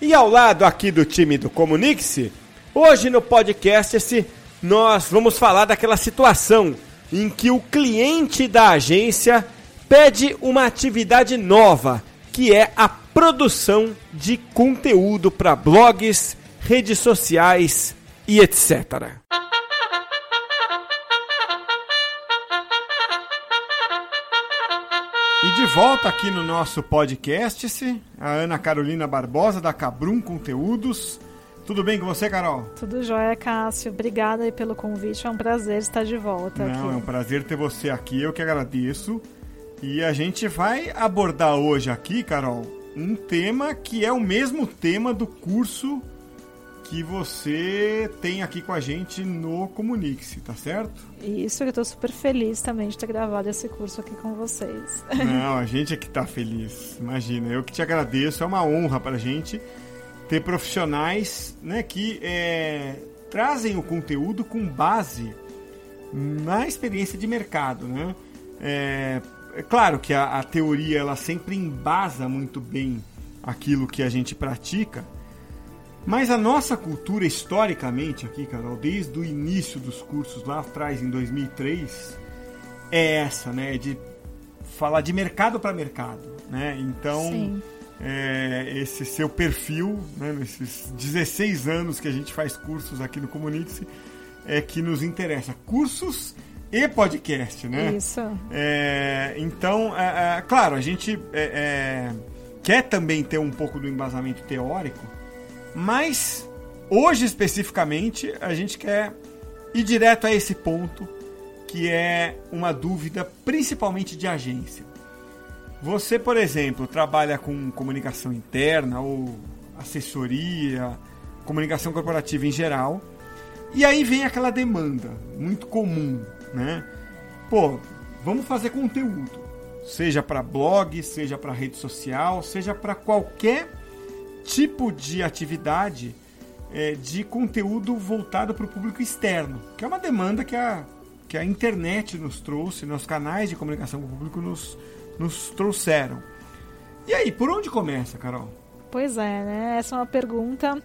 e ao lado aqui do time do Comunix, hoje no podcast esse, nós vamos falar daquela situação em que o cliente da agência pede uma atividade nova, que é a produção de conteúdo para blogs, redes sociais e etc. E de volta aqui no nosso podcast, a Ana Carolina Barbosa da Cabrum Conteúdos. Tudo bem com você, Carol? Tudo jóia, Cássio. Obrigada aí pelo convite. É um prazer estar de volta Não, aqui. é um prazer ter você aqui. Eu que agradeço. E a gente vai abordar hoje aqui, Carol, um tema que é o mesmo tema do curso que você tem aqui com a gente no Comunique-se, tá certo? Isso, eu estou super feliz também de ter gravado esse curso aqui com vocês. Não, a gente é que tá feliz. Imagina, eu que te agradeço. É uma honra pra gente ter profissionais né, que é, trazem o conteúdo com base na experiência de mercado, né? É, é claro que a, a teoria ela sempre embasa muito bem aquilo que a gente pratica, mas a nossa cultura, historicamente, aqui, Carol, desde o início dos cursos lá atrás, em 2003, é essa, né? De falar de mercado para mercado, né? Então, é, esse seu perfil, né, nesses 16 anos que a gente faz cursos aqui no Comunique-se, é que nos interessa. Cursos e podcast, né? Isso. É, então, é, é, claro, a gente é, quer também ter um pouco do embasamento teórico, mas hoje especificamente a gente quer ir direto a esse ponto que é uma dúvida principalmente de agência. Você, por exemplo, trabalha com comunicação interna ou assessoria, comunicação corporativa em geral, e aí vem aquela demanda muito comum, né? Pô, vamos fazer conteúdo, seja para blog, seja para rede social, seja para qualquer tipo de atividade é, de conteúdo voltado para o público externo, que é uma demanda que a, que a internet nos trouxe, nos canais de comunicação com o público nos, nos trouxeram. E aí, por onde começa, Carol? Pois é, né? Essa é uma pergunta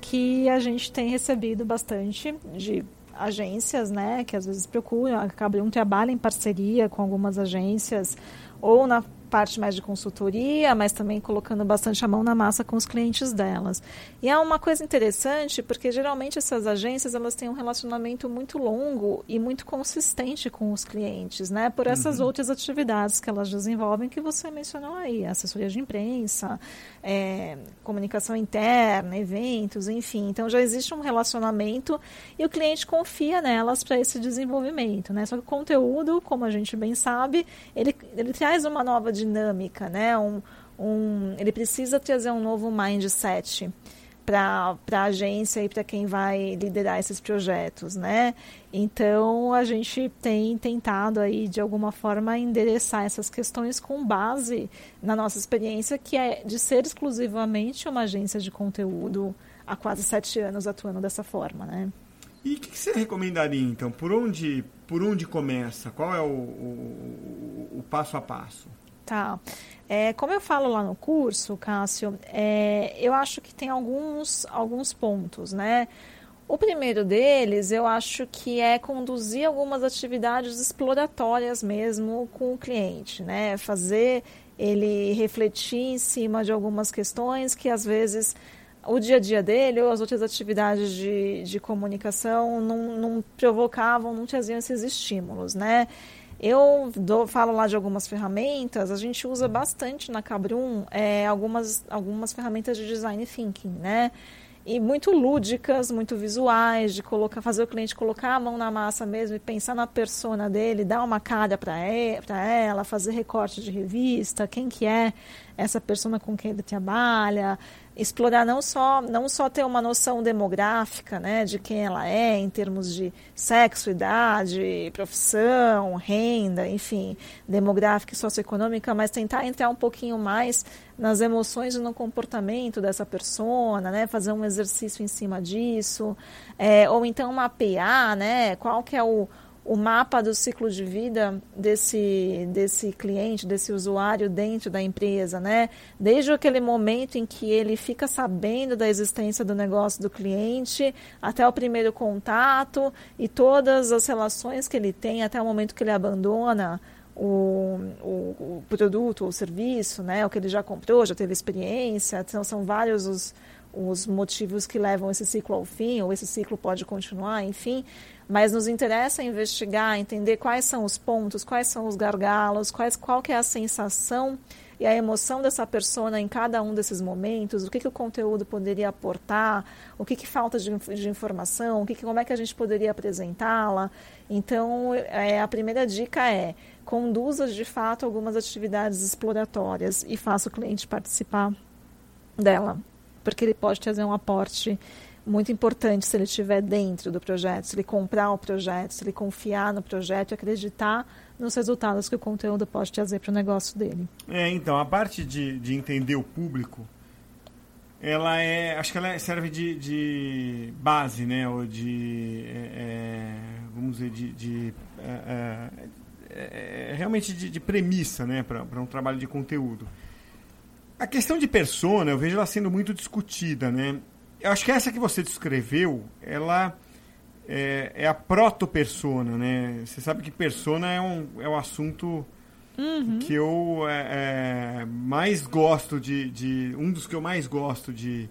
que a gente tem recebido bastante de agências, né? Que às vezes procuram, acabam um trabalho em parceria com algumas agências ou na parte mais de consultoria, mas também colocando bastante a mão na massa com os clientes delas. E é uma coisa interessante porque geralmente essas agências elas têm um relacionamento muito longo e muito consistente com os clientes, né? Por essas uhum. outras atividades que elas desenvolvem que você mencionou aí, assessoria de imprensa, é, comunicação interna, eventos, enfim. Então já existe um relacionamento e o cliente confia nelas para esse desenvolvimento, né? Só que o conteúdo, como a gente bem sabe, ele, ele traz uma nova dinâmica, né? Um, um, ele precisa trazer um novo mindset para a agência e para quem vai liderar esses projetos, né? Então a gente tem tentado aí de alguma forma endereçar essas questões com base na nossa experiência, que é de ser exclusivamente uma agência de conteúdo há quase sete anos atuando dessa forma, né? E o que, que, você recomendaria então? Por onde, por onde começa? Qual é o, o, o passo a passo? Tá. É, como eu falo lá no curso, Cássio, é, eu acho que tem alguns, alguns pontos, né? O primeiro deles, eu acho que é conduzir algumas atividades exploratórias mesmo com o cliente, né? Fazer ele refletir em cima de algumas questões que às vezes o dia a dia dele ou as outras atividades de, de comunicação não, não provocavam, não traziam esses estímulos, né? Eu dou, falo lá de algumas ferramentas, a gente usa bastante na Cabrum é, algumas, algumas ferramentas de design thinking, né? E muito lúdicas, muito visuais, de colocar, fazer o cliente colocar a mão na massa mesmo e pensar na persona dele, dar uma cara para ela, fazer recorte de revista, quem que é essa persona com quem ele trabalha, explorar não só não só ter uma noção demográfica né de quem ela é em termos de sexo idade profissão renda enfim demográfica e socioeconômica mas tentar entrar um pouquinho mais nas emoções e no comportamento dessa persona né fazer um exercício em cima disso é, ou então mapear né qual que é o o mapa do ciclo de vida desse, desse cliente, desse usuário dentro da empresa, né? Desde aquele momento em que ele fica sabendo da existência do negócio do cliente, até o primeiro contato e todas as relações que ele tem até o momento que ele abandona o, o, o produto ou serviço, né? O que ele já comprou, já teve experiência. Então, são vários os, os motivos que levam esse ciclo ao fim, ou esse ciclo pode continuar, enfim mas nos interessa investigar, entender quais são os pontos, quais são os gargalos, quais, qual que é a sensação e a emoção dessa pessoa em cada um desses momentos, o que, que o conteúdo poderia aportar, o que, que falta de, de informação, o que, que, como é que a gente poderia apresentá-la. Então, é, a primeira dica é conduza de fato algumas atividades exploratórias e faça o cliente participar dela, porque ele pode trazer um aporte muito importante se ele estiver dentro do projeto, se ele comprar o projeto, se ele confiar no projeto e acreditar nos resultados que o conteúdo pode trazer para o negócio dele. É, então, a parte de, de entender o público, ela é, acho que ela serve de, de base, né, ou de, é, é vamos dizer, de, de é, é, é realmente de, de, premissa, né, para um trabalho de conteúdo. A questão de persona, eu vejo ela sendo muito discutida, né? eu acho que essa que você descreveu, ela é, é a proto-persona, né? Você sabe que persona é um, é um assunto uhum. que eu é, é, mais gosto de, de, Um dos que eu mais gosto de,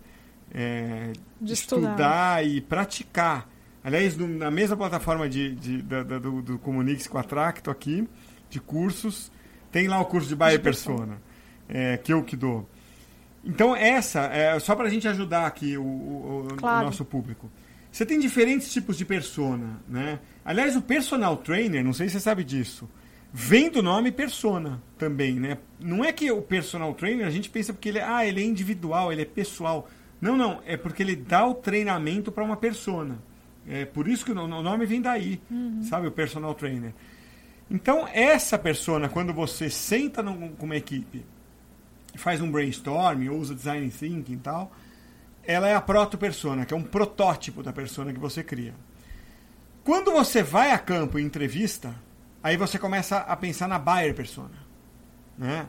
é, de, estudar. estudar. e praticar. Aliás, no, na mesma plataforma de, de, da, da, do, do Comunix com a Tracto aqui, de cursos, tem lá o curso de Bayer Persona, é, que eu que dou. Então, essa, é só para a gente ajudar aqui o, o, claro. o, nosso público. Você tem diferentes tipos de persona, né? Aliás, o personal trainer, não sei se você sabe disso, vem do nome persona também, né? Não é que o personal trainer, a gente pensa porque ele, ah, ele é individual, ele é pessoal. Não, não, é porque ele dá o treinamento para uma persona. É por isso que o nome vem daí, uhum. sabe? O personal trainer. Então, essa persona, quando você senta com uma equipe faz um brainstorm, usa design thinking e tal, ela é a proto-persona, que é um protótipo da persona que você cria. Quando você vai a campo em entrevista, aí você começa a pensar na buyer persona. Né?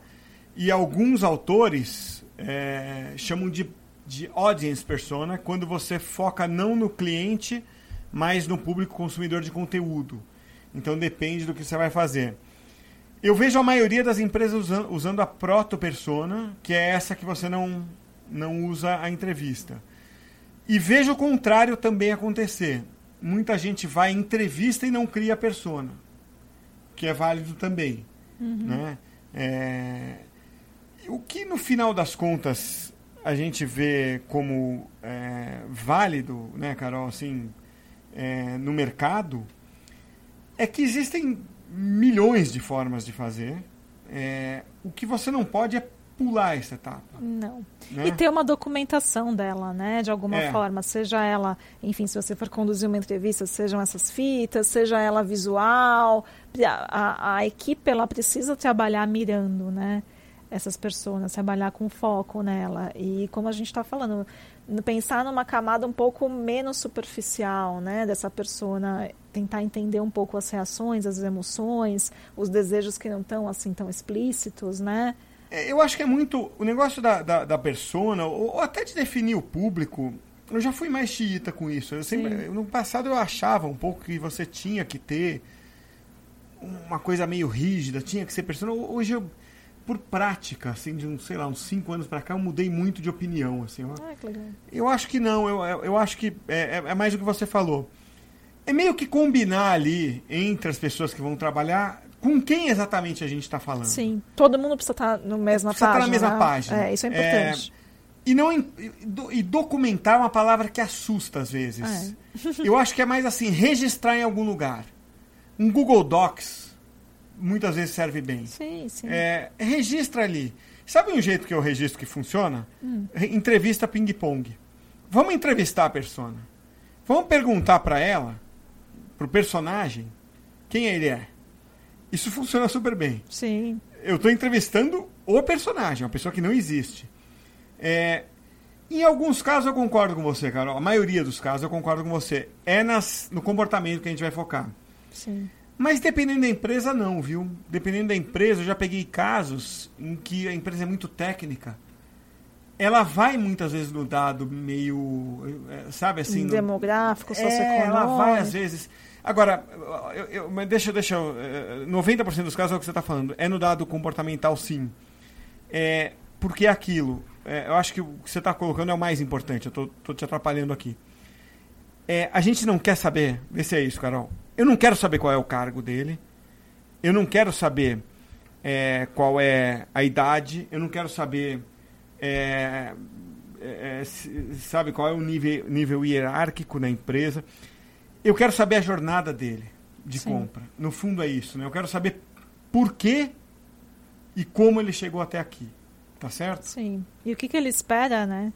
E alguns autores é, chamam de, de audience persona quando você foca não no cliente, mas no público consumidor de conteúdo. Então depende do que você vai fazer. Eu vejo a maioria das empresas usando, usando a proto-persona, que é essa que você não, não usa a entrevista. E vejo o contrário também acontecer. Muita gente vai em entrevista e não cria a persona, que é válido também. Uhum. Né? É... O que no final das contas a gente vê como é, válido, né, Carol, assim, é, no mercado, é que existem milhões de formas de fazer. É, o que você não pode é pular essa etapa. Não. Né? E ter uma documentação dela, né? De alguma é. forma. Seja ela, enfim, se você for conduzir uma entrevista, sejam essas fitas, seja ela visual. A, a, a equipe, ela precisa trabalhar mirando, né? Essas pessoas, trabalhar com foco nela. E como a gente está falando, pensar numa camada um pouco menos superficial, né, dessa persona, tentar entender um pouco as reações, as emoções, os desejos que não estão assim tão explícitos, né? É, eu acho que é muito o negócio da, da, da persona, ou, ou, até de definir o público. Eu já fui mais xiita com isso. Eu sempre, no passado eu achava um pouco que você tinha que ter uma coisa meio rígida, tinha que ser persona. Hoje eu por prática, assim, de, um, sei lá, uns cinco anos para cá, eu mudei muito de opinião, assim. Eu, ah, que legal. eu acho que não, eu, eu acho que é, é, é mais o que você falou. É meio que combinar ali, entre as pessoas que vão trabalhar, com quem exatamente a gente está falando. Sim, todo mundo precisa estar tá na mesma precisa página. Estar na mesma né? página. É, isso é importante. É, e, não, e documentar é uma palavra que assusta às vezes. É. Eu acho que é mais assim, registrar em algum lugar. Um Google Docs muitas vezes serve bem. Sim, sim. É, registra ali. Sabe um jeito que eu registro que funciona? Hum. Entrevista ping-pong. Vamos entrevistar a persona. Vamos perguntar para ela, pro personagem, quem ele é. Isso funciona super bem. Sim. Eu estou entrevistando o personagem, uma pessoa que não existe. É, em alguns casos eu concordo com você, Carol. A maioria dos casos eu concordo com você. É nas, no comportamento que a gente vai focar. Sim. Mas dependendo da empresa, não, viu? Dependendo da empresa, eu já peguei casos em que a empresa é muito técnica. Ela vai muitas vezes no dado meio, é, sabe assim... Demográfico, no... socioeconômico. É, ela vai às vezes... Agora, eu, eu, mas deixa, deixa eu, 90% dos casos é o que você está falando. É no dado comportamental, sim. É, porque é aquilo. É, eu acho que o que você está colocando é o mais importante. Eu estou te atrapalhando aqui. É, a gente não quer saber. Vê se é isso, Carol. Eu não quero saber qual é o cargo dele. Eu não quero saber é, qual é a idade. Eu não quero saber. É, é, sabe qual é o nível, nível hierárquico na empresa. Eu quero saber a jornada dele de Sim. compra. No fundo é isso, né? Eu quero saber por quê e como ele chegou até aqui. Tá certo? Sim. E o que, que ele espera, né?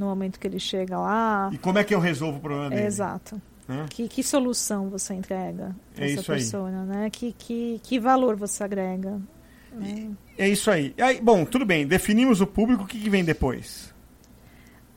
No momento que ele chega lá. E como é que eu resolvo o problema dele? Exato. Né? Que, que solução você entrega para é essa pessoa, aí. né? Que, que, que valor você agrega? Né? É isso aí. aí. Bom, tudo bem. Definimos o público. O que, que vem depois?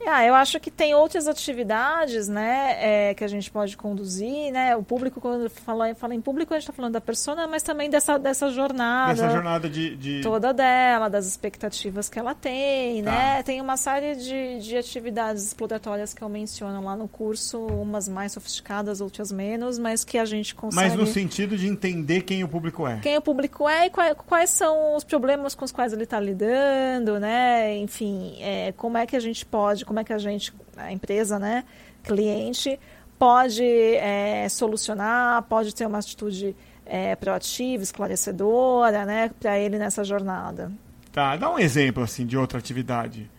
Ah, eu acho que tem outras atividades, né, é, que a gente pode conduzir, né? O público, quando fala, fala em público, a gente está falando da persona, mas também dessa, dessa jornada. Dessa jornada de, de, Toda dela, das expectativas que ela tem, tá. né? Tem uma série de, de atividades exploratórias que eu menciono lá no curso, umas mais sofisticadas, outras menos, mas que a gente consegue... Mas no sentido de entender quem o público é. Quem o público é e quais, quais são os problemas com os quais ele está lidando, né? Enfim, é, como é que a gente pode como é que a gente, a empresa, né, cliente, pode é, solucionar, pode ter uma atitude é, proativa, esclarecedora, né, para ele nessa jornada. Tá, dá um exemplo assim de outra atividade.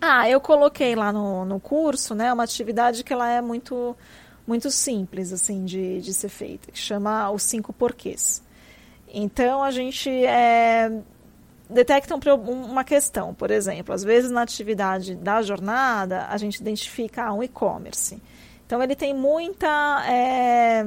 Ah, eu coloquei lá no, no curso, né, uma atividade que ela é muito muito simples assim de, de ser feita, que chama os cinco porquês. Então a gente é, detectam uma questão, por exemplo, às vezes na atividade da jornada a gente identifica um e-commerce. Então ele tem muita, é,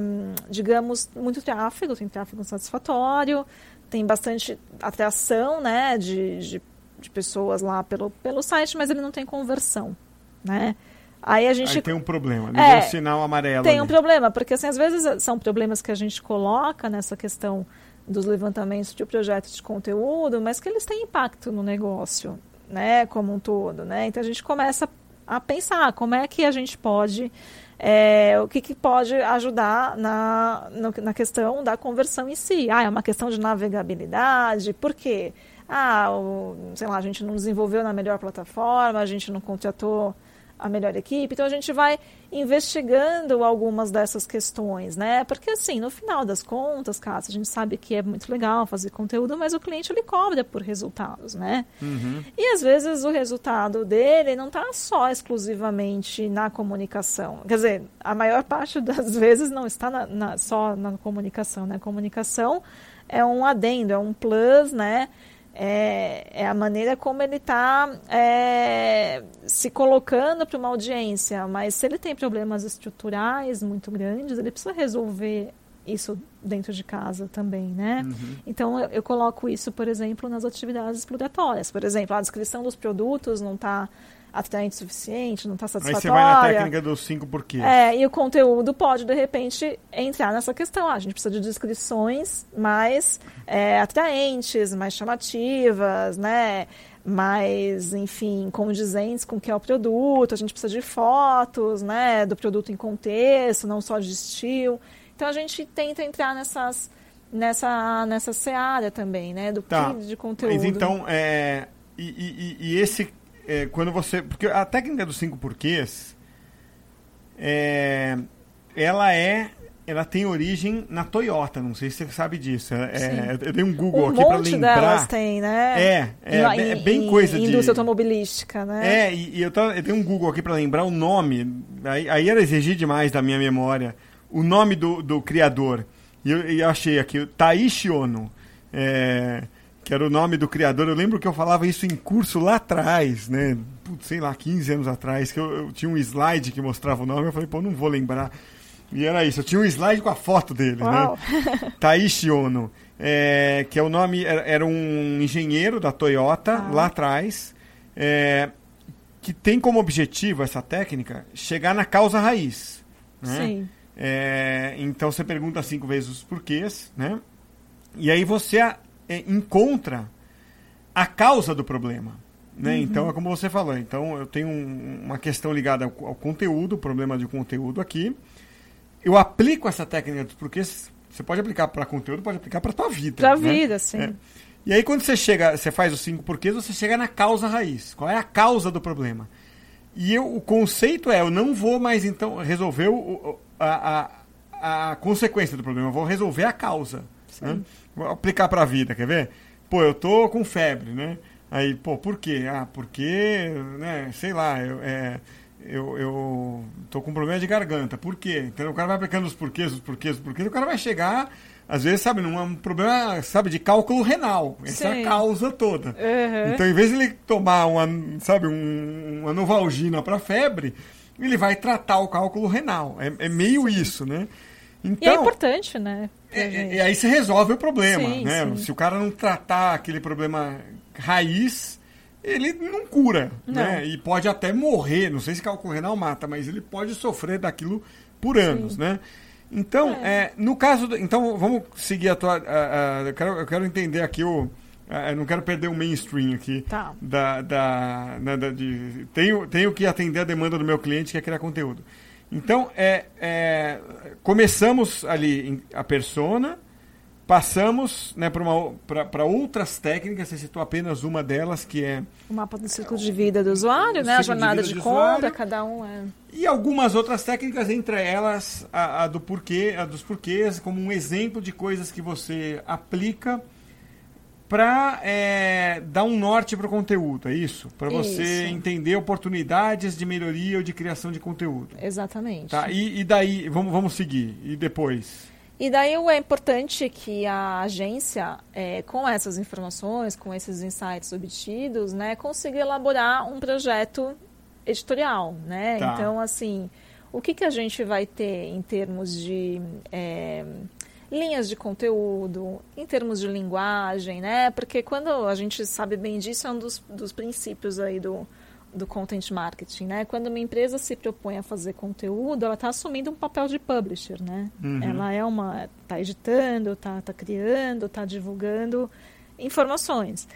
digamos, muito tráfego, tem tráfego satisfatório, tem bastante atração, né, de, de, de, pessoas lá pelo, pelo site, mas ele não tem conversão, né? Aí a gente Aí tem um problema, é, um sinal amarelo. Tem ali. um problema, porque assim, às vezes são problemas que a gente coloca nessa questão dos levantamentos de projetos de conteúdo, mas que eles têm impacto no negócio, né, como um todo, né? Então a gente começa a pensar como é que a gente pode, é, o que, que pode ajudar na, no, na questão da conversão em si. Ah, é uma questão de navegabilidade, por quê? Ah, o, sei lá, a gente não desenvolveu na melhor plataforma, a gente não contratou a melhor equipe. Então a gente vai investigando algumas dessas questões, né? Porque assim, no final das contas, Cássio, a gente sabe que é muito legal fazer conteúdo, mas o cliente ele cobra por resultados, né? Uhum. E às vezes o resultado dele não está só exclusivamente na comunicação. Quer dizer, a maior parte das vezes não está na, na, só na comunicação, né? A comunicação é um adendo, é um plus, né? É, é a maneira como ele está é, se colocando para uma audiência. Mas se ele tem problemas estruturais muito grandes, ele precisa resolver isso dentro de casa também, né? Uhum. Então eu, eu, coloco isso, por exemplo, nas atividades exploratórias. Por exemplo, a descrição dos produtos não está atraente o suficiente, não está satisfatória. Aí você vai na técnica dos cinco porquês. É, e o conteúdo pode, de repente, entrar nessa questão. Ah, a gente precisa de descrições mais é, atraentes, mais chamativas, né? mais, enfim, condizentes com o que é o produto. A gente precisa de fotos, né, do produto em contexto, não só de estilo. Então a gente tenta entrar nessas nessa nessa seara também, né, do tá. de conteúdo. Mas então, é, e, e, e esse é, quando você. Porque a técnica dos cinco porquês. É, ela é ela tem origem na Toyota, não sei se você sabe disso. É, Sim. eu dei um Google Um aqui para lembrar. delas tem, né? É, é, Em- é bem em- coisa em de- Indústria automobilística, né? É, e, e eu, tava, eu dei um Google aqui para lembrar o nome. Aí, aí era exigir demais da minha memória. O nome do, do criador. E eu, eu achei aqui, Taishi Ono. É, que era o nome do criador. Eu lembro que eu falava isso em curso lá atrás, né? Sei lá, 15 anos atrás, que eu, eu tinha um slide que mostrava o nome. Eu falei, pô, não vou lembrar. E era isso, eu tinha um slide com a foto dele, Uau. né? Taishi Ono. É, que é o nome, era, era um engenheiro da Toyota Ah. lá atrás. É, que tem como objetivo essa técnica chegar na causa raiz. Né? Sim. É, então você pergunta cinco vezes os porquês, né? E aí você é, encontra a causa do problema. Né? Então é como você falou. Então eu tenho um- uma questão ligada ao, ao conteúdo, problema de conteúdo aqui. Eu aplico essa técnica dos porquês. Você pode aplicar para conteúdo, pode aplicar para tua vida. Pra né? vida, sim. É. E aí quando você chega, você faz os cinco porquês, você chega na causa raiz. Qual é a causa do problema? E eu, o conceito é, eu não vou mais então resolver o- a, a, a consequência do problema, eu vou resolver a causa. né? Aplicar para a vida, quer ver? Pô, eu tô com febre, né? Aí, pô, por quê? Ah, porque, né, sei lá, eu, é, eu, eu tô com problema de garganta. Por quê? Então o cara vai aplicando os porquês, os porquês, os porquês, o cara vai chegar, às vezes, sabe, num um problema, sabe, de cálculo renal. Essa é Sim. a causa toda. Uhum. Então, em vez de ele tomar uma, sabe, um, uma novalgina para febre, ele vai tratar o cálculo renal. É, é meio isso, né? E é Então, importante, né? é- é- e aí você resolve o problema, Sim, né? sim. Se o cara não tratar aquele problema raiz, ele não cura, Não. né? E pode até morrer, não sei se cálculo renal mata, mas ele pode sofrer daquilo por anos, né? Então, é, no caso, do- então vamos seguir a tua, a- a- eu, quero, eu quero entender aqui o, eu não quero perder o mainstream aqui Tá. da, da, né, da- de, tenho, tenho que atender a demanda do meu cliente que é criar conteúdo. Então, é, é, começamos ali em- a persona, passamos né, para outras técnicas, você citou apenas uma delas, que é. O mapa do ciclo de vida do usuário, né? A de jornada de, do compra, usuário. cada um é. E algumas outras técnicas, entre elas a, a do porquê, a dos porquês, como um exemplo de coisas que você aplica para dar um norte para o conteúdo, é isso? Para você Isso. entender oportunidades de melhoria ou de criação de conteúdo. Exatamente. Tá? E, e daí, vamos, vamos seguir. E depois? E daí é importante que a agência, é, com essas informações, com esses insights obtidos, né, consiga elaborar um projeto editorial, né? Tá. Então, assim, o que, que a gente vai ter em termos de é, linhas de conteúdo, em termos de linguagem, né? Porque quando a gente sabe bem disso, é um dos, dos princípios aí do, do content marketing, né? Quando uma empresa se propõe a fazer conteúdo, ela está assumindo um papel de publisher, né? Uhum. Ela é uma, está editando, está tá criando, está divulgando informações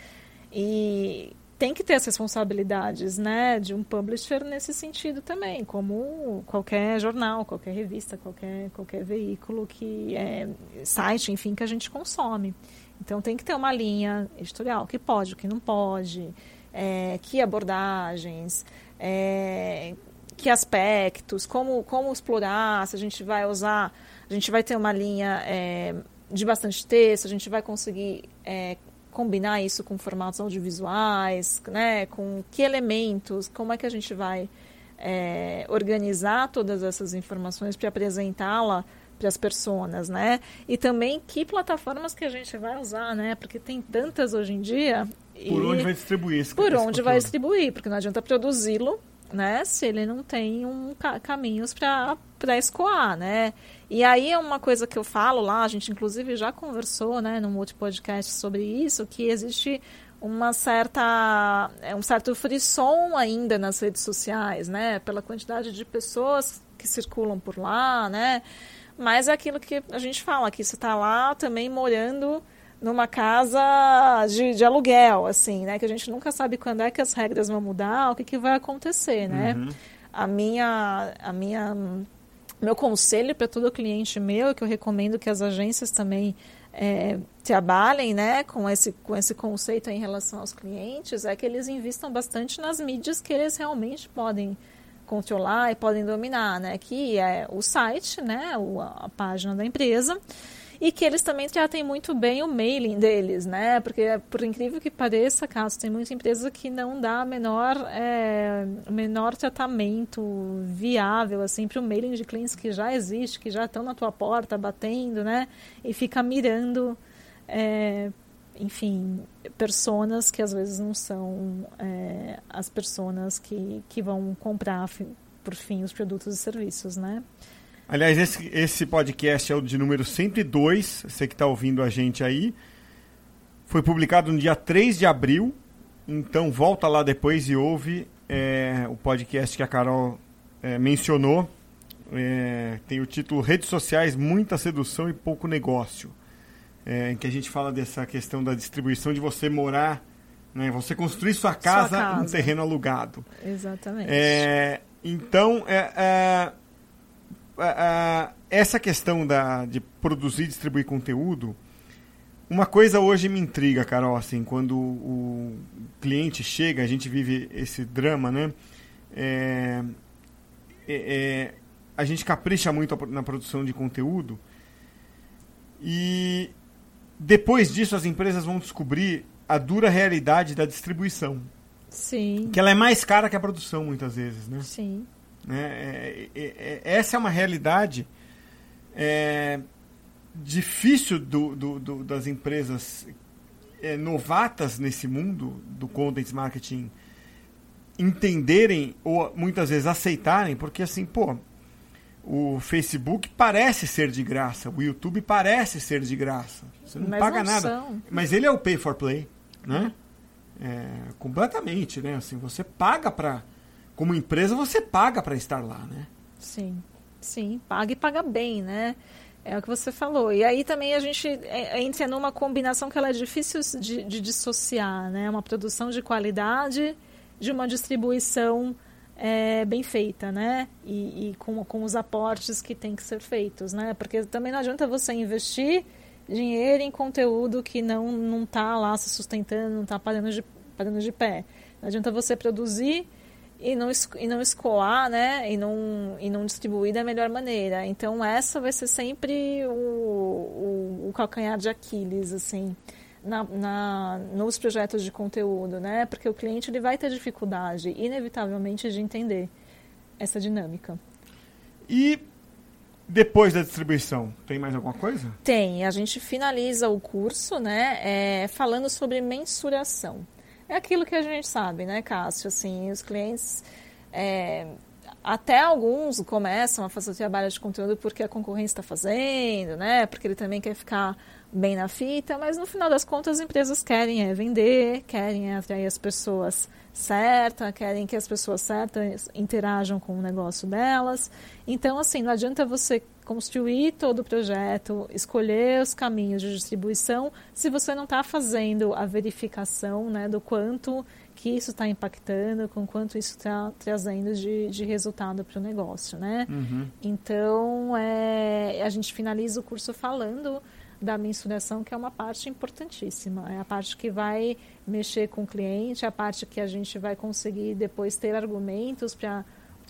e tem que ter as responsabilidades, né, de um publisher nesse sentido também, como qualquer jornal, qualquer revista, qualquer qualquer veículo que é site, enfim, que a gente consome. Então tem que ter uma linha editorial, o que pode, o que não pode, é, que abordagens, é, que aspectos, como, como explorar, se a gente vai usar, a gente vai ter uma linha é, de bastante texto, a gente vai conseguir é, combinar isso com formatos audiovisuais, né, com que elementos, como é que a gente vai é, organizar todas essas informações para apresentá-la para as pessoas, né? E também que plataformas que a gente vai usar, né? Porque tem tantas hoje em dia. Por e onde vai distribuir esse por esse onde vai conteúdo? distribuir, porque não adianta produzi-lo, né, se ele não tem um ca- caminhos para escoar, né? E aí é uma coisa que eu falo lá, a gente inclusive já conversou, né, num outro podcast sobre isso, que existe uma certa é um certo frisson ainda nas redes sociais, né, pela quantidade de pessoas que circulam por lá, né? Mas é aquilo que a gente fala, que você está lá também morando numa casa de, de aluguel, assim, né? Que a gente nunca sabe quando é que as regras vão mudar, o que, que vai acontecer, né? Uhum. A minha, a minha, meu conselho para todo cliente meu, que eu recomendo que as agências também é, trabalhem, né, com esse, com esse conceito em relação aos clientes, é que eles investam bastante nas mídias que eles realmente podem controlar e podem dominar, né? Que é o site, né? a página da empresa e que eles também tratem muito bem o mailing deles, né? Porque, por incrível que pareça, caso tem muita empresa que não dá menor, é, menor tratamento viável assim para o mailing de clientes que já existe, que já estão na tua porta batendo, né? E fica mirando, é, enfim, personas que às vezes não são é, as personas que, que vão comprar por fim os produtos e serviços, né? Aliás, esse, esse podcast é o de número 102, você que está ouvindo a gente aí. Foi publicado no dia 3 de abril, então volta lá depois e ouve é, o podcast que a Carol é, mencionou. É, tem o título Redes Sociais, Muita Sedução e Pouco Negócio. É, em que a gente fala dessa questão da distribuição de você morar, né, você construir sua casa, sua casa. em terreno alugado. Exatamente. É, então, é, essa questão da, de produzir e distribuir conteúdo, uma coisa hoje me intriga, Carol, assim, quando o cliente chega, a gente vive esse drama, né? É, é, é, a gente capricha muito na produção de conteúdo e depois disso as empresas vão descobrir a dura realidade da distribuição. Sim. Que ela é mais cara que a produção, muitas vezes, né? Sim. Né? É, é, é, essa é uma realidade é, difícil do, do, do, das empresas é, novatas nesse mundo do content marketing entenderem ou muitas vezes aceitarem, porque assim, pô, o Facebook parece ser de graça, o YouTube parece ser de graça. Você não mas paga não nada. São. Mas ele é o pay for play, né? É, completamente, né? Assim, você paga para como empresa, você paga para estar lá, né? Sim, sim, paga e paga bem, né? É o que você falou. E aí também a gente é, entra numa combinação que ela é difícil de, de dissociar, né? Uma produção de qualidade de uma distribuição é, bem feita, né? E, e, com, com os aportes que tem que ser feitos, né? Porque também não adianta você investir dinheiro em conteúdo que não não está lá se sustentando, não está parando de, parando de pé. Não adianta você produzir e não, e não escoar, né? E não, e não distribuir da melhor maneira. Então, essa vai ser sempre o, o, o calcanhar de Aquiles, assim, na, na, nos projetos de conteúdo, né? Porque o cliente ele vai ter dificuldade, inevitavelmente, de entender essa dinâmica. E depois da distribuição, tem mais alguma coisa? Tem. A gente finaliza o curso, né? É, falando sobre mensuração é aquilo que a gente sabe, né, Cássio? Assim, os clientes, é, até alguns começam a fazer o trabalho de conteúdo porque a concorrência está fazendo, né? Porque ele também quer ficar bem na fita, mas no final das contas as empresas querem é vender, querem é atrair as pessoas certas, querem que as pessoas certas interajam com o negócio delas. Então, assim, não adianta você construir todo o projeto, escolher os caminhos de distribuição, se você não está fazendo a verificação né, do quanto que isso está impactando, com quanto isso está trazendo de, de resultado para o negócio, né? Uhum. Então, é, a gente finaliza o curso falando da mensuração, que é uma parte importantíssima. É a parte que vai mexer com o cliente, é a parte que a gente vai conseguir depois ter argumentos para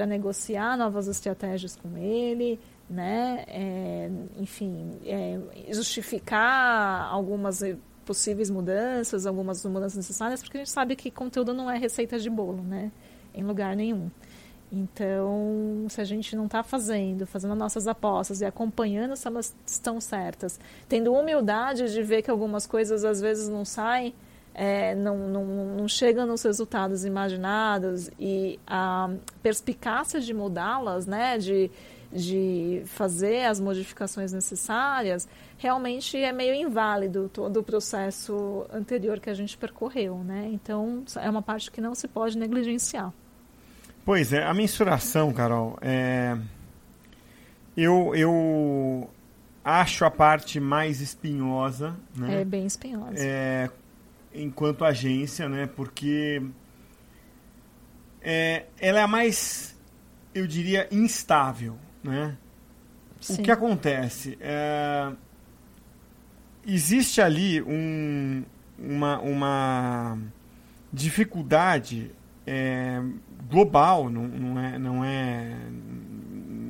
negociar novas estratégias com ele, né? É, enfim, é, justificar algumas possíveis mudanças, algumas mudanças necessárias, porque a gente sabe que conteúdo não é receita de bolo, né? Em lugar nenhum. Então, se a gente não está fazendo, fazendo nossas apostas e acompanhando se elas estão certas, tendo humildade de ver que algumas coisas às vezes não saem, é, não, não, não chegam nos resultados imaginados e a perspicácia de mudá-las, né, de, de fazer as modificações necessárias, realmente é meio inválido todo o processo anterior que a gente percorreu, né? Então, é uma parte que não se pode negligenciar. Pois é, a mensuração, Carol, é... eu, eu acho a parte mais espinhosa, né? É bem espinhosa. É, enquanto agência, né? Porque é, ela é a mais, eu diria, instável, né? Sim. O que acontece? É, existe ali um, uma, uma dificuldade é, global, não, não, é, não, é,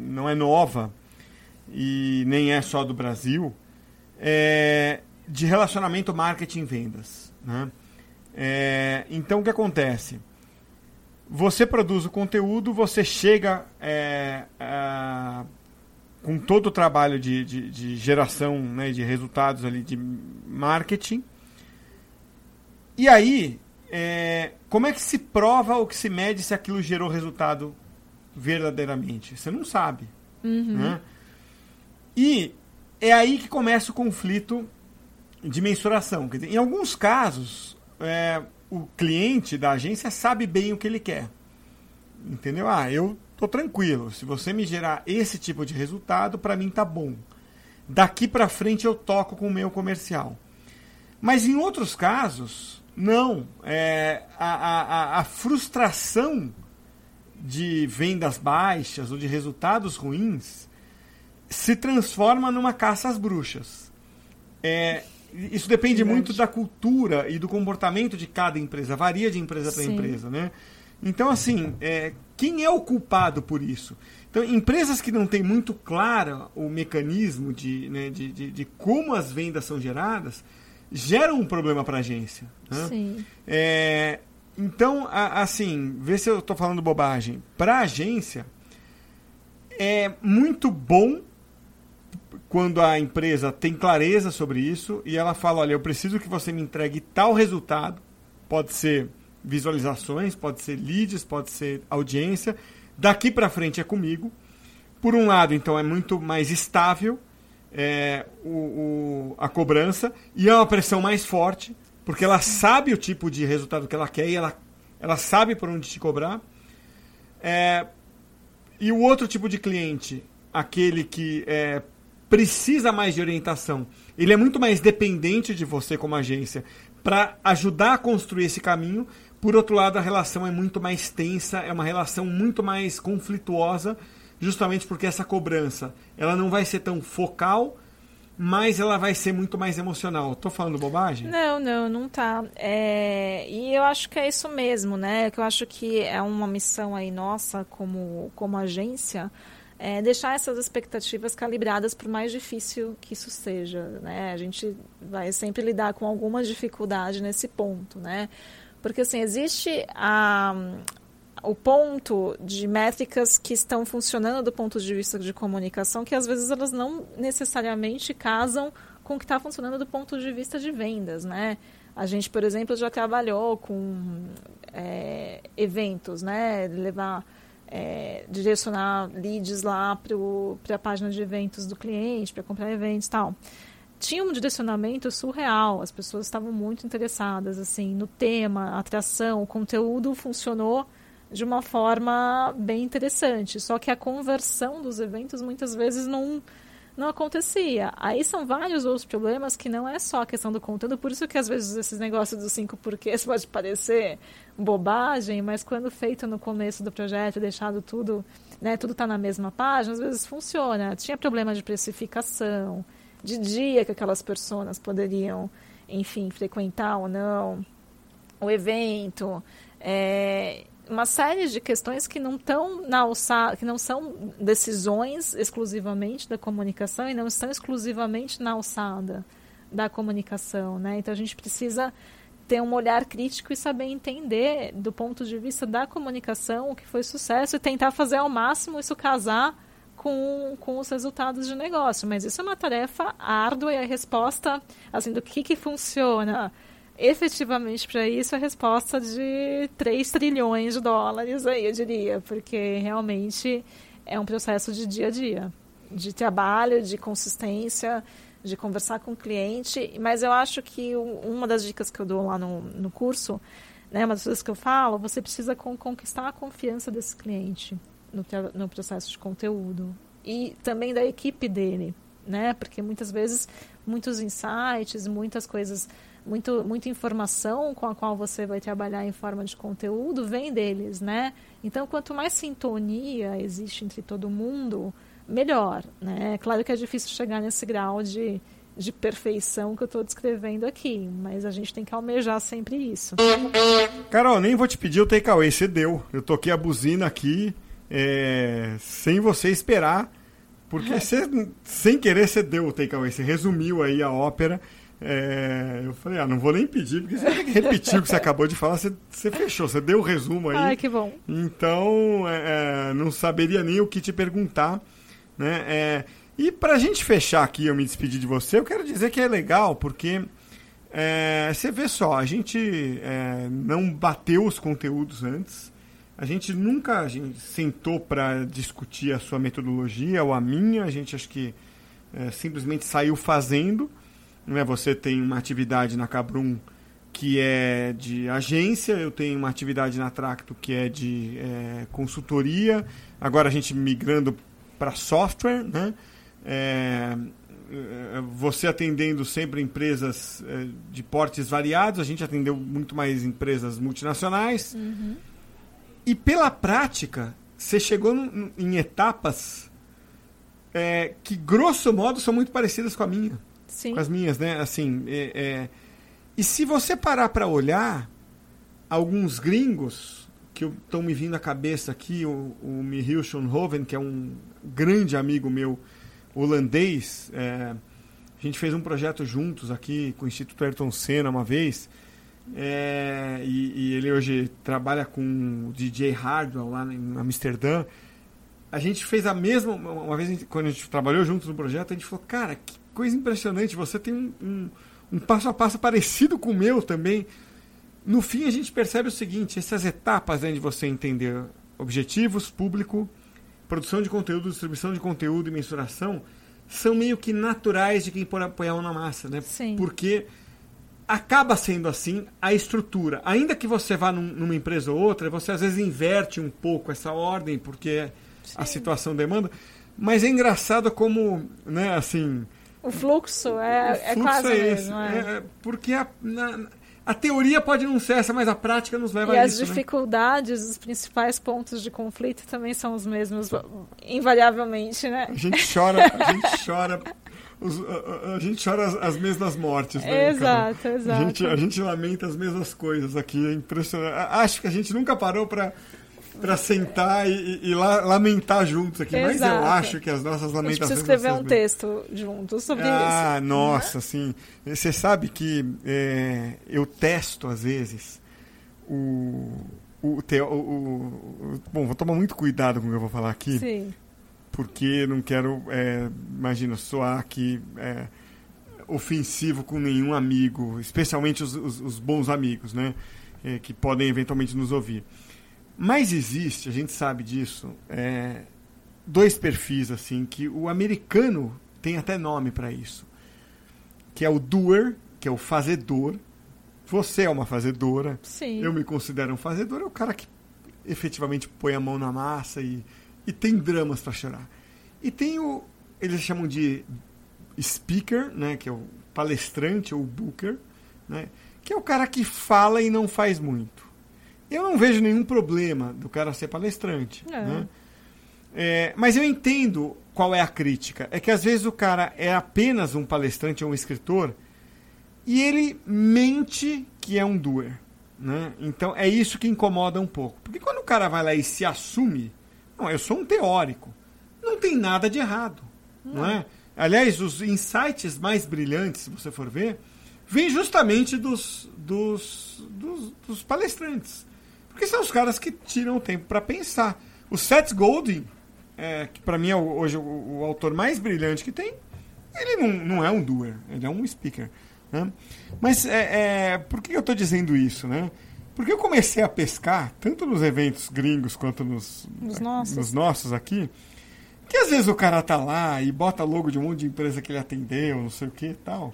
não é nova e nem é só do Brasil, é, de relacionamento marketing-vendas. Né? É, então, o que acontece? Você produz o conteúdo, você chega é, a, com todo o trabalho de, de, de geração né, de resultados ali de marketing. E aí, é, como é que se prova ou que se mede se aquilo gerou resultado verdadeiramente? Você não sabe. Uhum. Né? E é aí que começa o conflito de mensuração. Quer dizer, em alguns casos, é, o cliente da agência sabe bem o que ele quer. Entendeu? Ah, eu tô tranquilo. Se você me gerar esse tipo de resultado, para mim tá bom. Daqui para frente eu toco com o meu comercial. Mas em outros casos, não. É, a, a, a frustração de vendas baixas ou de resultados ruins se transforma numa caça às bruxas. É, isso depende Verdade. muito da cultura e do comportamento de cada empresa, varia de empresa para empresa, né? Então, assim, é, quem é o culpado por isso? Então, empresas que não têm muito claro o mecanismo de, né, de, de, de, como as vendas são geradas, geram um problema para a agência. Né? Sim. É, então, a, assim, vê se eu estou falando bobagem. Para a agência, é muito bom quando a empresa tem clareza sobre isso e ela fala: olha, eu preciso que você me entregue tal resultado. Pode ser visualizações, pode ser leads, pode ser audiência. Daqui para frente é comigo. Por um lado, então, é muito mais estável é, o, o, a cobrança e é uma pressão mais forte, porque ela sabe o tipo de resultado que ela quer e ela, ela sabe por onde te cobrar. É, e o outro tipo de cliente, aquele que é, precisa mais de orientação. Ele é muito mais dependente de você como agência para ajudar a construir esse caminho. Por outro lado, a relação é muito mais tensa, é uma relação muito mais conflituosa, justamente porque essa cobrança ela não vai ser tão focal, mas ela vai ser muito mais emocional. Tô falando bobagem? Não, não, não tá. É... E eu acho que é isso mesmo, né? Que eu acho que é uma missão aí nossa como, como agência é, deixar essas expectativas calibradas por mais difícil que isso seja, né? A gente vai sempre lidar com alguma dificuldade nesse ponto, né? Porque, assim, existe a, o ponto de métricas que estão funcionando do ponto de vista de comunicação, que às vezes elas não necessariamente casam com o que está funcionando do ponto de vista de vendas, né? A gente, por exemplo, já trabalhou com é, eventos, né? Levar é, direcionar leads lá para a página de eventos do cliente, para comprar eventos e tal. Tinha um direcionamento surreal, as pessoas estavam muito interessadas assim no tema, atração, o conteúdo funcionou de uma forma bem interessante. Só que a conversão dos eventos muitas vezes não não acontecia. Aí são vários outros problemas que não é só a questão do conteúdo, por isso que às vezes esses negócios dos cinco porquês pode parecer bobagem, mas quando feito no começo do projeto, deixado tudo, né, tudo está na mesma página, às vezes funciona. Tinha problema de precificação, de dia que aquelas pessoas poderiam, enfim, frequentar ou não o evento. É, uma série de questões que não estão na que não são decisões exclusivamente da comunicação e não estão exclusivamente na alçada da comunicação, né? Então a gente precisa ter um olhar crítico e saber entender do ponto de vista da comunicação o que foi sucesso e tentar fazer ao máximo isso casar com, com os resultados de negócio. Mas isso é uma tarefa árdua e a resposta assim do que que funciona efetivamente para isso a resposta de 3 trilhões de dólares aí, eu diria, porque realmente é um processo de dia a dia, de trabalho, de consistência, de conversar com o cliente, mas eu acho que uma das dicas que eu dou lá no, no curso, né, uma das coisas que eu falo, você precisa conquistar a confiança desse cliente no, no processo de conteúdo. E também da equipe dele, né, porque muitas vezes muitos insights, muitas coisas muito, muita informação com a qual você vai trabalhar em forma de conteúdo vem deles, né? Então, quanto mais sintonia existe entre todo mundo, melhor, né? Claro que é difícil chegar nesse grau de, de perfeição que eu estou descrevendo aqui, mas a gente tem que almejar sempre isso. Carol, nem vou te pedir o takeaway, você deu. Eu toquei a buzina aqui é, sem você esperar, porque você, sem querer você deu o takeaway, você resumiu aí a ópera. É, eu falei, ah, não vou nem pedir, porque você repetir o que você acabou de falar, você, você fechou, você deu o resumo aí. Ai, que bom. Então, é, é não saberia nem o que te perguntar, né? É, e para a gente fechar aqui, eu me despedir de você, eu quero dizer que é legal, porque é, você vê só, a gente é, não bateu os conteúdos antes, a gente nunca a gente sentou para discutir a sua metodologia ou a minha, a gente acho que simplesmente saiu fazendo. Não é? Você tem uma atividade na Cabrum que é de agência, eu tenho uma atividade na Tracto que é de é, consultoria, agora a gente migrando para software, né? É, é, você atendendo sempre empresas é, de portes variados, a gente atendeu muito mais empresas multinacionais. Uhum. E pela prática, você chegou em etapas é, que, grosso modo, são muito parecidas com a minha. Sim. Com as minhas, né? Assim, é, é... E se você parar para olhar, alguns gringos que estão me vindo à cabeça aqui, o, o Michiel Schoenhoven, que é um grande amigo meu, holandês. É, a gente fez um projeto juntos aqui com o Instituto Ayrton Senna uma vez. É, e, e, ele hoje trabalha com o DJ Hardwell lá em Amsterdã. A gente fez a mesma. Uma vez, quando a gente trabalhou juntos no projeto, a gente falou: Cara, que coisa impressionante, você tem um, um, um passo a passo parecido com o meu também. No fim, a gente percebe o seguinte: essas etapas né, de você entender objetivos, público, produção de conteúdo, distribuição de conteúdo e mensuração são meio que naturais de quem põe a mão na massa, né? Sim. Porque acaba sendo assim a estrutura. Ainda que você vá num, numa empresa ou outra, você às vezes inverte um pouco essa ordem, porque Sim. a situação demanda. Mas é engraçado como, né, assim... O fluxo é, o é fluxo é quase é esse, mesmo. É. é porque a, na, a teoria pode não ser essa, mas a prática nos leva e a isso. E as né? dificuldades, né? os principais pontos de conflito também são os mesmos, invariavelmente, né? A gente chora, a gente chora. Os, a, a, gente chora as, as mesmas mortes, né? Exato, exato. A gente, a gente lamenta as mesmas coisas aqui, é impressionante. Acho que a gente nunca parou para para sentar e, e, lamentar juntos aqui. Exato. Mas eu acho que as nossas lamentações. A gente escrever um texto juntos sobre ah, isso. Ah, nossa, sim. Você sabe que é, eu testo às vezes o. O, o, o, bom, vou tomar muito cuidado com o que eu vou falar aqui. Sim. Porque não quero, é, imagina, soar aqui é, ofensivo com nenhum amigo, especialmente os, os, os bons amigos, né? É, que podem eventualmente nos ouvir. Mas existe, a gente sabe disso, é, dois perfis assim que o americano tem até nome para isso, que é o doer, que é o fazedor. Você é uma fazedora. Sim. Eu me considero um fazedor. É o cara que efetivamente põe a mão na massa e, e tem dramas para chorar. E tem o eles chamam de speaker, né, que é o palestrante ou booker, né, que é o cara que fala e não faz muito. Eu não vejo nenhum problema do cara ser palestrante. É. Né? É, mas eu entendo qual é a crítica. É que às vezes o cara é apenas um palestrante ou um escritor e ele mente que é um doer. Né? Então é isso que incomoda um pouco. Porque quando o cara vai lá e se assume, não, eu sou um teórico, não tem nada de errado. Não, não é? Aliás, os insights mais brilhantes, se você for ver, vêm justamente dos, dos, dos, dos palestrantes. Porque são os caras que tiram o tempo para pensar. O Seth Godin, é, que para mim é hoje o, o, autor mais brilhante que tem, ele não, não é um doer, ele é um speaker. Né? Mas é, é, por que eu estou dizendo isso? Né? Porque eu comecei a pescar, tanto nos eventos gringos quanto nos, nos, nossos. nos nossos aqui, que às vezes o cara tá lá e bota logo de um monte de empresa que ele atendeu, não sei o que e tal.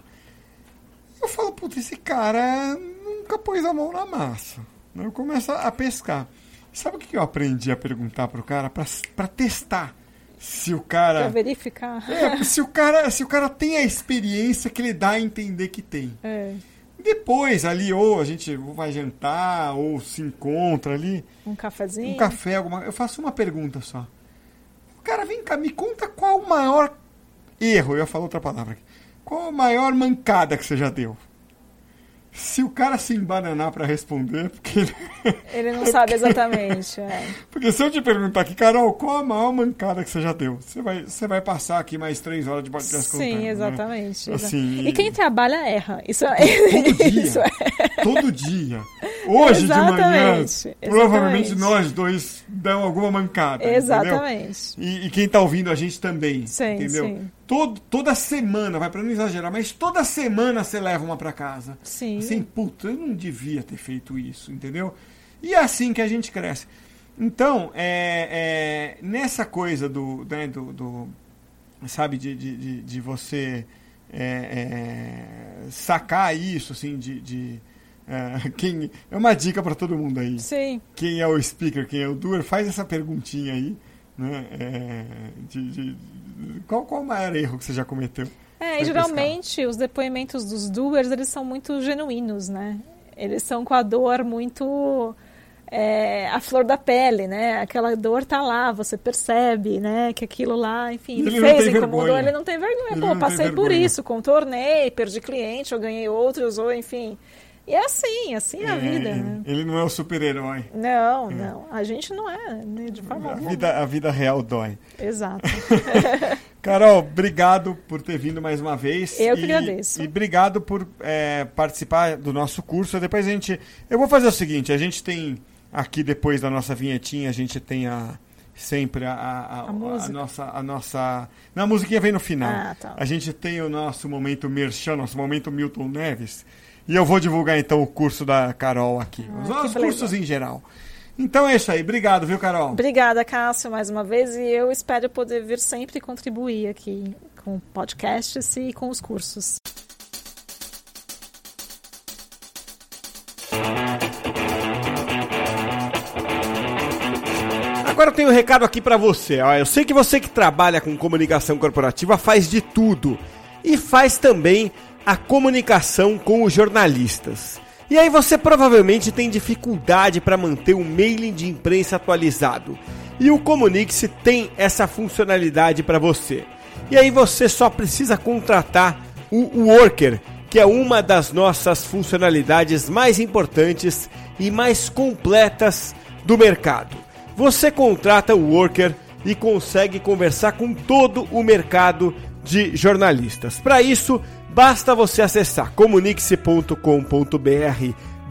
Eu falo, puta, esse cara nunca pôs a mão na massa. Eu começo a pescar. Sabe o que eu aprendi a perguntar pro cara para testar se o cara pra verificar. É, se o cara, se o cara tem a experiência que ele dá a entender que tem. É. Depois ali ou a gente vai jantar ou se encontra ali, um cafezinho, um café, alguma, eu faço uma pergunta só. O cara, Cara, vem cá, me conta qual o maior erro, eu ia falar outra palavra aqui. qual a maior mancada que você já deu? Se o cara se embananar para responder, porque. Ele não sabe exatamente. É. Porque se eu te perguntar aqui, Carol, qual a maior mancada que você já deu? Você vai, você vai passar aqui mais três horas de podcast Sim, contando, exatamente. Né? Assim, e quem trabalha erra. Isso é. Isso é. Todo dia. Hoje Exatamente, de manhã, exatamente. provavelmente nós dois dão alguma mancada. Exatamente. E, e, quem tá ouvindo a gente também. Sim, entendeu? sim. Todo, toda semana, vai para não exagerar, mas toda semana você leva uma para casa. Sim. Assim, puta, eu não devia ter feito isso, entendeu? E é assim que a gente cresce. Então, é, é nessa coisa do, né, do, do sabe, de, de, de você é, é, sacar isso, assim, de, de é, quem é uma dica para todo mundo aí. Sim. Quem é o speaker, quem é o doer, faz essa perguntinha aí, né? É, de, de, qual, qual o maior erro que você já cometeu? É, geralmente os depoimentos dos doers eles são muito genuínos, né? Eles são com a dor muito é, a flor da pele, né? Aquela dor tá lá, você percebe, né? Que aquilo lá, enfim, ele, fez, incomodou, vergonha. ele não tem vergonha. Ele Pô, passei por isso, contornei, perdi cliente, eu ganhei outros, ou enfim. E é assim, assim é a vida. Né? Ele não é o super-herói. Não, é. não. A gente não é, né, de forma a vida, a vida real dói. Exato. Carol, obrigado por ter vindo mais uma vez. Eu que agradeço. E obrigado por é, participar do nosso curso. Depois a gente. Eu vou fazer o seguinte: a gente tem aqui depois da nossa vinhetinha, a gente tem a sempre a, a, a, a, nossa a nossa na musiquinha vem no final ah, tá. a gente tem o nosso momento merchan nosso momento Milton Neves e eu vou divulgar então o curso da Carol aqui. Ah, Os cursos em geral. Então é isso aí. Obrigado, viu, Carol? Obrigada, Cássio, mais uma vez. E eu espero poder vir sempre contribuir aqui com podcasts e com os cursos. Agora eu tenho um recado aqui para você. Eu sei que você que trabalha com comunicação corporativa faz de tudo e faz também a comunicação com os jornalistas. E aí você provavelmente tem dificuldade para manter o mailing de imprensa atualizado. E o Comunique-se tem essa funcionalidade para você. E aí você só precisa contratar o Worker, que é uma das nossas funcionalidades mais importantes e mais completas do mercado. Você contrata o Worker e consegue conversar com todo o mercado de jornalistas. Para isso, Basta você acessar comunique-se.com.br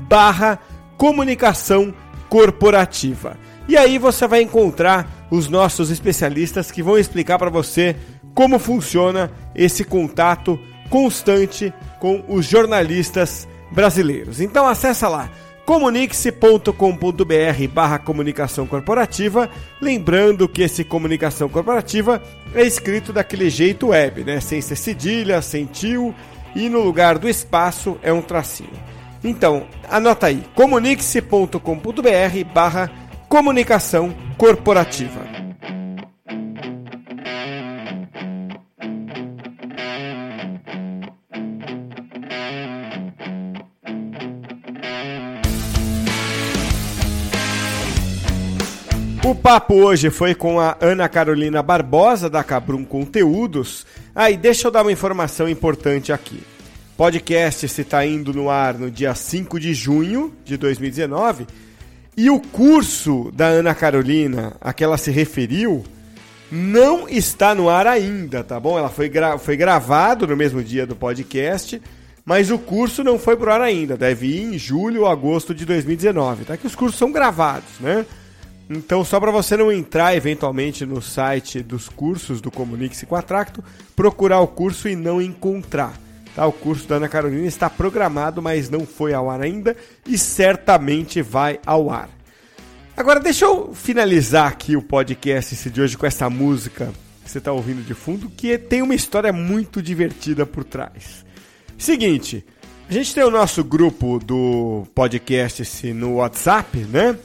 barra comunicação corporativa. E aí você vai encontrar os nossos especialistas que vão explicar para você como funciona esse contato constante com os jornalistas brasileiros. Então acessa lá comunique-se.com.br barra comunicação corporativa, lembrando que esse comunicação corporativa é escrito daquele jeito web, né? Sem ser cedilha, sem tio e no lugar do espaço é um tracinho. Então, anota aí, comunique-se.com.br barra comunicação corporativa. O papo hoje foi com a Ana Carolina Barbosa, da Cabrum Conteúdos. Aí, ah, deixa eu dar uma informação importante aqui. Podcast se está indo no ar no dia 5 de junho de 2019 e o curso da Ana Carolina, a que ela se referiu, não está no ar ainda, tá bom? Ela foi, gra foi gravado no mesmo dia do podcast, mas o curso não foi pro ar ainda. Deve ir em julho ou agosto de 2019, tá? Que os cursos são gravados, né? Então, só para você não entrar eventualmente no site dos cursos do Comunique-se com a Tracto, procurar o curso e não encontrar. Tá? O curso da Ana Carolina está programado, mas não foi ao ar ainda e certamente vai ao ar. Agora, deixa eu finalizar aqui o podcast de hoje com essa música que você está ouvindo de fundo, que tem uma história muito divertida por trás. Seguinte, a gente tem o nosso grupo do podcast no WhatsApp, né?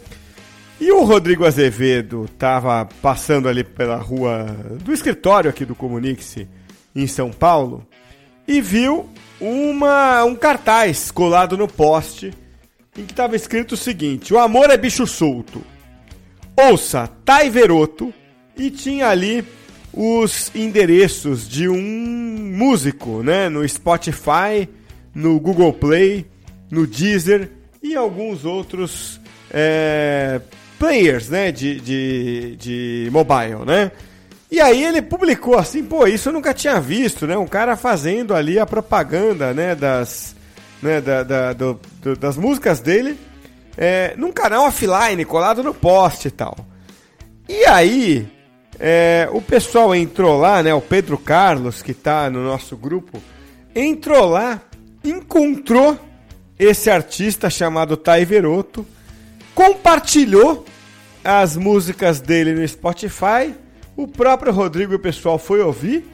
E o Rodrigo Azevedo estava passando ali pela rua do escritório aqui do Comunique-se em São Paulo e viu uma, um cartaz colado no poste em que estava escrito o seguinte: O amor é bicho solto. Ouça Tai Veroto e tinha ali os endereços de um músico, né? No Spotify, no Google Play, no Deezer e alguns outros é, players, né? De, de, de mobile, né? E aí ele publicou assim, pô, isso eu nunca tinha visto, né? Um cara fazendo ali a propaganda, né? Das, né? Da, da do, do, das músicas dele é, num canal offline, colado no post e tal. E aí, é, o pessoal entrou lá, né? O Pedro Carlos, que tá no nosso grupo, entrou lá, encontrou esse artista chamado Tai Veroto, compartilhou as músicas dele no Spotify. O próprio Rodrigo e o pessoal foi ouvir.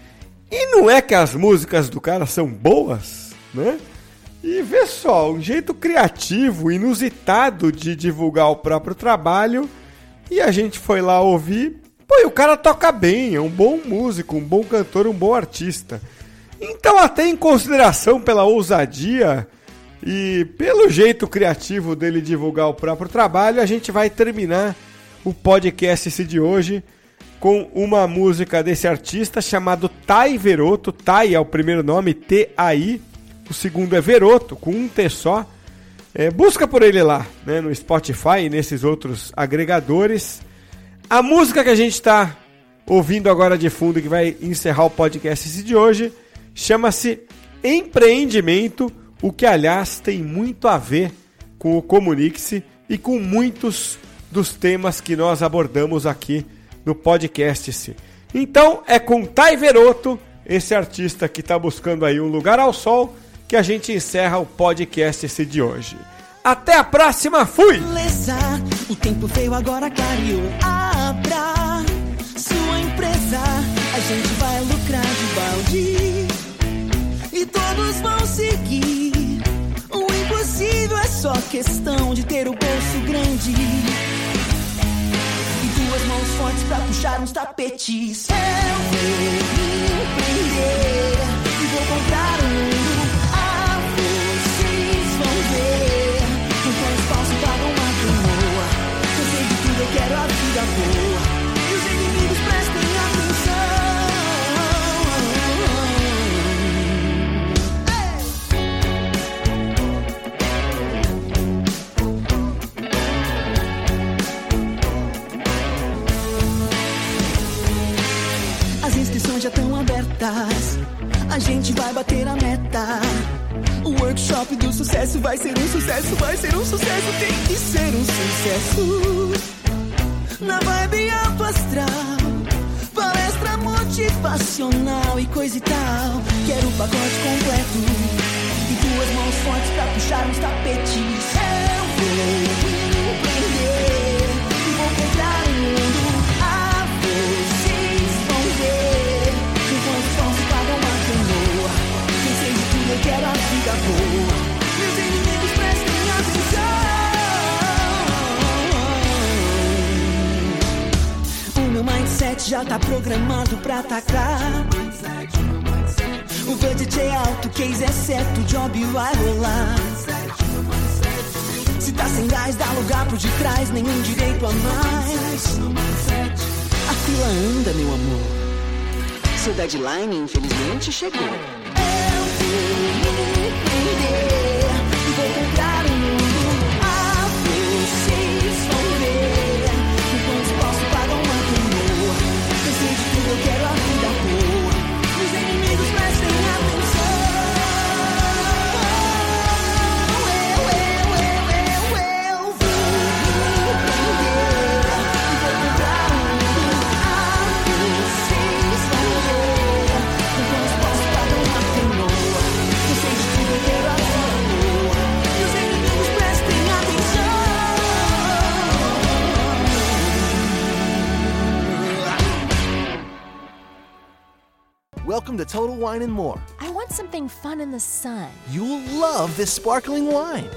E não é que as músicas do cara são boas, né? E vê só, um jeito criativo, inusitado de divulgar o próprio trabalho. E a gente foi lá ouvir. Pô, e o cara toca bem, é um bom músico, um bom cantor, um bom artista. Então, até em consideração pela ousadia e pelo jeito criativo dele divulgar o próprio trabalho, a gente vai terminar o podcast de hoje com uma música desse artista chamado Tai Veroto. Tai é o primeiro nome, T-A-I. O segundo é Veroto, com um T só. É, busca por ele lá, né, no Spotify e nesses outros agregadores. A música que a gente está ouvindo agora de fundo, que vai encerrar o podcast de hoje, chama-se Empreendimento, o que aliás tem muito a ver com o Comunique-se e com muitos dos temas que nós abordamos aqui no podcast. Então é com Tai Veroto, esse artista que está buscando aí um lugar ao sol, que a gente encerra o podcast esse de hoje. Até a próxima, fui! O tempo veio agora clareou. Abra sua empresa, a gente vai lucrar de balde e todos vão seguir. O impossível é só questão de ter o bolso grande e duas mãos fortes pra puxar uns tapetes. Eu vou empreender e vou comprar um quero a vida boa. Gente vai bater a meta. O workshop do sucesso vai ser um sucesso, vai ser um sucesso, tem que ser um sucesso na vibe alto astral. Palestra motivacional e coisa e tal. Quero o pacote completo e duas mãos fortes pra puxar uns tapetes. Eu vou tá programado pra atacar. O budget é alto, case é certo, o job vai rolar. Se tá sem gás, dá lugar por detrás, nenhum direito a mais. A fila anda, meu amor. Seu deadline, infelizmente, chegou. Eu vou Welcome to Total Wine and More. I want something fun in the sun. You'll love this sparkling wine.